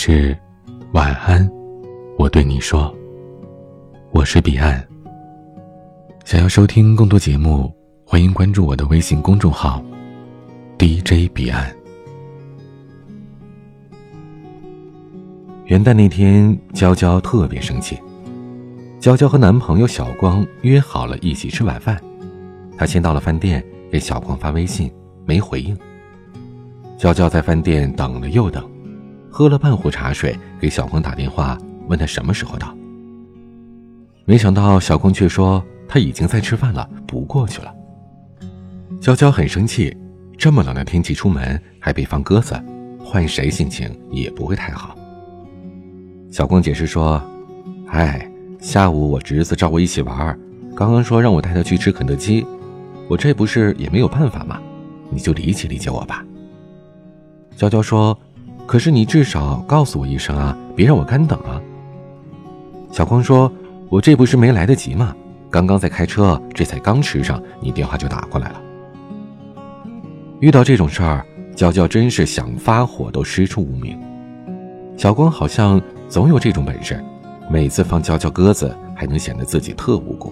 是晚安，我对你说，我是彼岸。想要收听更多节目，欢迎关注我的微信公众号 DJ 彼岸。元旦那天，娇娇特别生气。娇娇和男朋友小光约好了一起吃晚饭，她先到了饭店，给小光发微信，没回应。娇娇在饭店等了又等。喝了半壶茶水，给小光打电话，问他什么时候到。没想到小光却说他已经在吃饭了，不过去了。娇娇很生气，这么冷的天气出门还被放鸽子，换谁心情也不会太好。小光解释说：“哎，下午我侄子找我一起玩，刚刚说让我带他去吃肯德基，我这不是也没有办法吗？你就理解理解我吧。”娇娇说。可是你至少告诉我一声啊，别让我干等啊。小光说：“我这不是没来得及吗？刚刚在开车，这才刚吃上，你电话就打过来了。”遇到这种事儿，娇娇真是想发火都师出无名。小光好像总有这种本事，每次放娇娇鸽子，还能显得自己特无辜。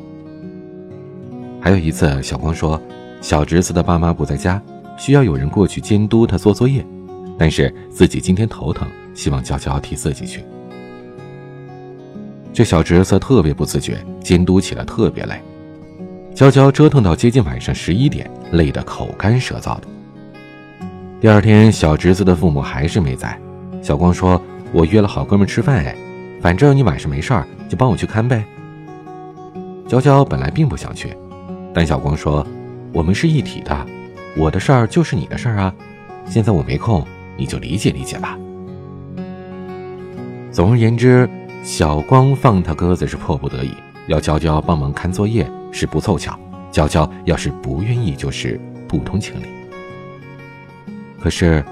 还有一次，小光说，小侄子的爸妈不在家，需要有人过去监督他做作业。但是自己今天头疼，希望娇娇替自己去。这小侄子特别不自觉，监督起来特别累。娇娇折腾到接近晚上十一点，累得口干舌燥的。第二天，小侄子的父母还是没在。小光说：“我约了好哥们吃饭，哎，反正你晚上没事儿，就帮我去看呗。”娇娇本来并不想去，但小光说：“我们是一体的，我的事儿就是你的事儿啊，现在我没空。”你就理解理解吧。总而言之，小光放他鸽子是迫不得已，要娇娇帮忙看作业是不凑巧，娇娇要是不愿意就是不通情理。可是，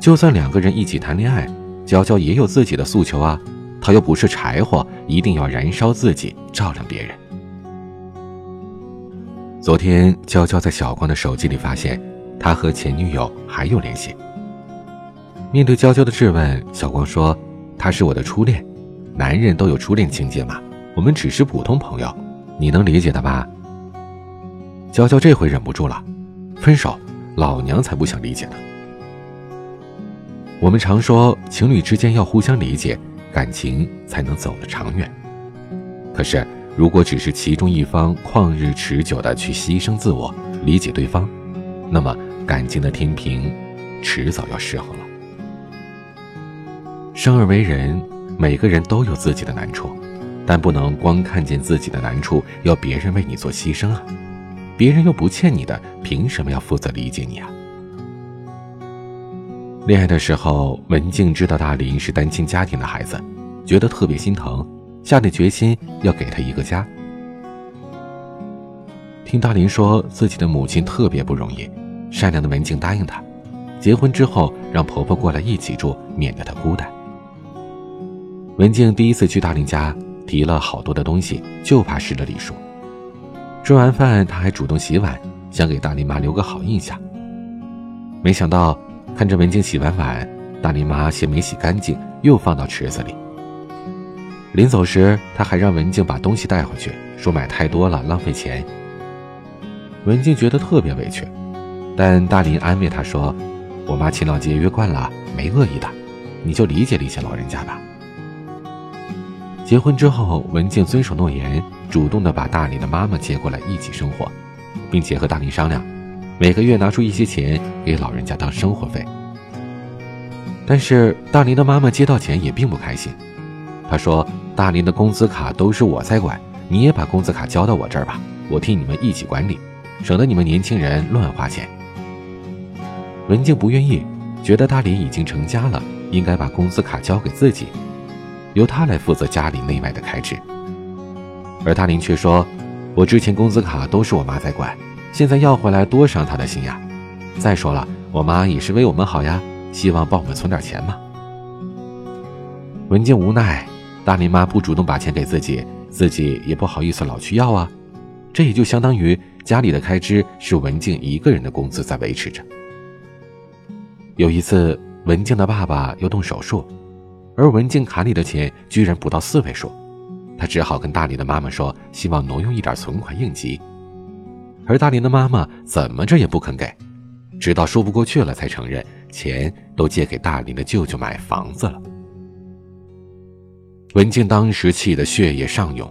就算两个人一起谈恋爱，娇娇也有自己的诉求啊，她又不是柴火，一定要燃烧自己照亮别人。昨天，娇娇在小光的手机里发现，他和前女友还有联系。面对娇娇的质问，小光说：“他是我的初恋，男人都有初恋情节嘛，我们只是普通朋友，你能理解的吧？”娇娇这回忍不住了：“分手，老娘才不想理解呢。”我们常说情侣之间要互相理解，感情才能走得长远。可是，如果只是其中一方旷日持久的去牺牲自我，理解对方，那么感情的天平迟早要失衡了。生而为人，每个人都有自己的难处，但不能光看见自己的难处，要别人为你做牺牲啊！别人又不欠你的，凭什么要负责理解你啊？恋爱的时候，文静知道大林是单亲家庭的孩子，觉得特别心疼，下定决心要给他一个家。听大林说自己的母亲特别不容易，善良的文静答应他，结婚之后让婆婆过来一起住，免得她孤单。文静第一次去大林家，提了好多的东西，就怕失了礼数。吃完饭，她还主动洗碗，想给大林妈留个好印象。没想到，看着文静洗完碗，大林妈嫌没洗干净，又放到池子里。临走时，她还让文静把东西带回去，说买太多了浪费钱。文静觉得特别委屈，但大林安慰她说：“我妈勤劳节约惯了，没恶意的，你就理解理解老人家吧。”结婚之后，文静遵守诺言，主动的把大林的妈妈接过来一起生活，并且和大林商量，每个月拿出一些钱给老人家当生活费。但是大林的妈妈接到钱也并不开心，她说：“大林的工资卡都是我在管，你也把工资卡交到我这儿吧，我替你们一起管理，省得你们年轻人乱花钱。”文静不愿意，觉得大林已经成家了，应该把工资卡交给自己。由他来负责家里内外的开支，而大林却说：“我之前工资卡都是我妈在管，现在要回来多伤她的心呀。再说了，我妈也是为我们好呀，希望帮我们存点钱嘛。”文静无奈，大林妈不主动把钱给自己，自己也不好意思老去要啊。这也就相当于家里的开支是文静一个人的工资在维持着。有一次，文静的爸爸要动手术。而文静卡里的钱居然不到四位数，他只好跟大林的妈妈说，希望挪用一点存款应急。而大林的妈妈怎么着也不肯给，直到说不过去了，才承认钱都借给大林的舅舅买房子了。文静当时气得血液上涌，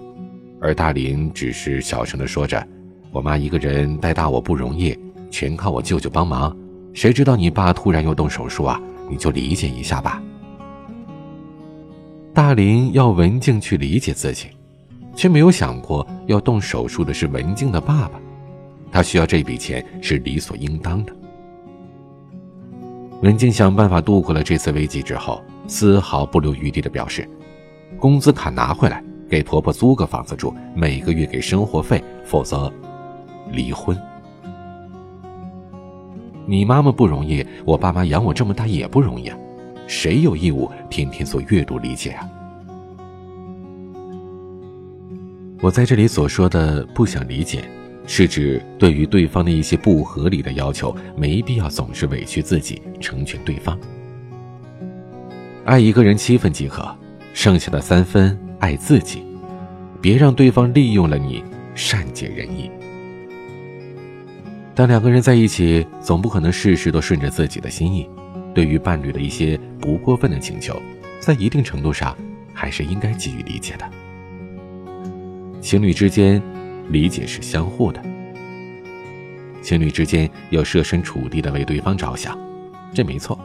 而大林只是小声的说着：“我妈一个人带大我不容易，全靠我舅舅帮忙。谁知道你爸突然又动手术啊？你就理解一下吧。”大林要文静去理解自己，却没有想过要动手术的是文静的爸爸。他需要这笔钱是理所应当的。文静想办法度过了这次危机之后，丝毫不留余地的表示：“工资卡拿回来，给婆婆租个房子住，每个月给生活费，否则离婚。”你妈妈不容易，我爸妈养我这么大也不容易啊，谁有义务天天做阅读理解啊？我在这里所说的不想理解。是指对于对方的一些不合理的要求，没必要总是委屈自己成全对方。爱一个人七分即可，剩下的三分爱自己，别让对方利用了你，善解人意。但两个人在一起，总不可能事事都顺着自己的心意。对于伴侣的一些不过分的请求，在一定程度上，还是应该给予理解的。情侣之间。理解是相互的，情侣之间要设身处地的为对方着想，这没错。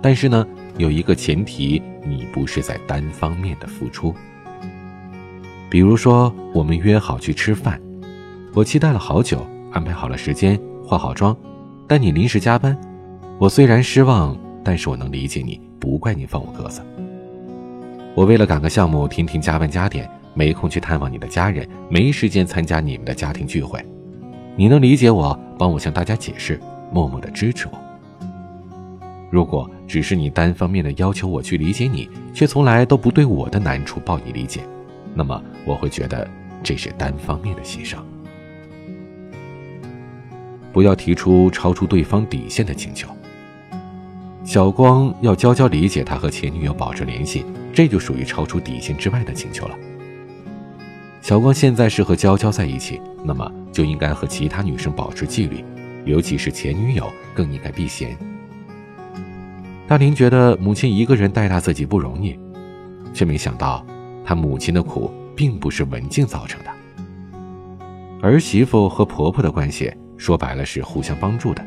但是呢，有一个前提，你不是在单方面的付出。比如说，我们约好去吃饭，我期待了好久，安排好了时间，化好妆，但你临时加班，我虽然失望，但是我能理解你，不怪你放我鸽子。我为了赶个项目，天天加班加点。没空去探望你的家人，没时间参加你们的家庭聚会，你能理解我，帮我向大家解释，默默的支持我。如果只是你单方面的要求我去理解你，却从来都不对我的难处报以理解，那么我会觉得这是单方面的牺牲。不要提出超出对方底线的请求。小光要娇娇理解他和前女友保持联系，这就属于超出底线之外的请求了。小光现在是和娇娇在一起，那么就应该和其他女生保持纪律，尤其是前女友更应该避嫌。大林觉得母亲一个人带大自己不容易，却没想到他母亲的苦并不是文静造成的。儿媳妇和婆婆的关系说白了是互相帮助的。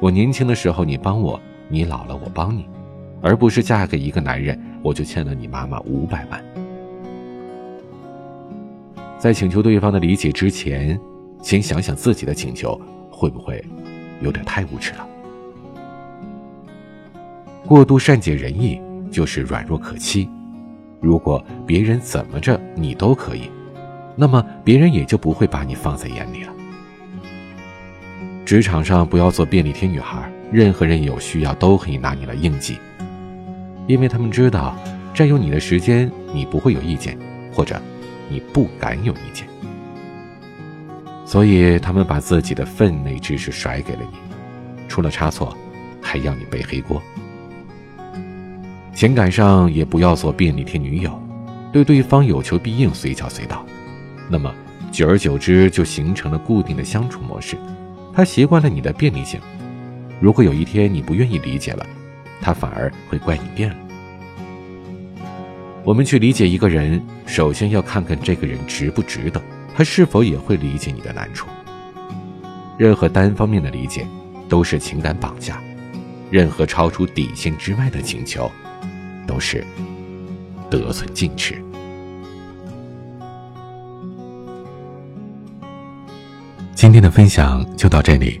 我年轻的时候你帮我，你老了我帮你，而不是嫁给一个男人我就欠了你妈妈五百万。在请求对方的理解之前，先想想自己的请求会不会有点太无耻了。过度善解人意就是软弱可欺。如果别人怎么着你都可以，那么别人也就不会把你放在眼里了。职场上不要做便利贴女孩，任何人有需要都可以拿你来应急，因为他们知道占用你的时间你不会有意见，或者。你不敢有意见，所以他们把自己的分内之事甩给了你，出了差错，还要你背黑锅。情感上也不要做便利贴女友，对对方有求必应，随叫随到，那么久而久之就形成了固定的相处模式。他习惯了你的便利性，如果有一天你不愿意理解了，他反而会怪你变了。我们去理解一个人，首先要看看这个人值不值得，他是否也会理解你的难处。任何单方面的理解都是情感绑架，任何超出底线之外的请求，都是得寸进尺。今天的分享就到这里，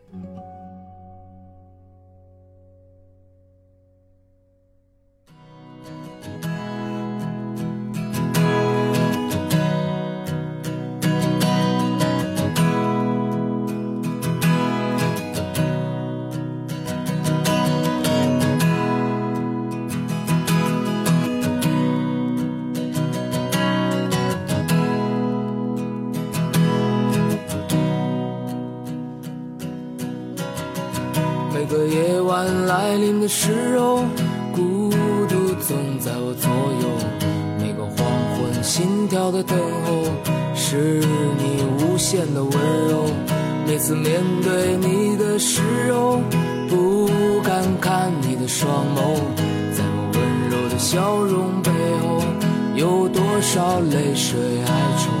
左右。每个黄昏，心跳的等候，是你无限的温柔。每次面对你的时候，不敢看你的双眸，在我温柔的笑容背后，有多少泪水哀愁？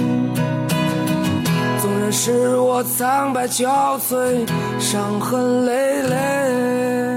纵然是我苍白憔悴，伤痕累累。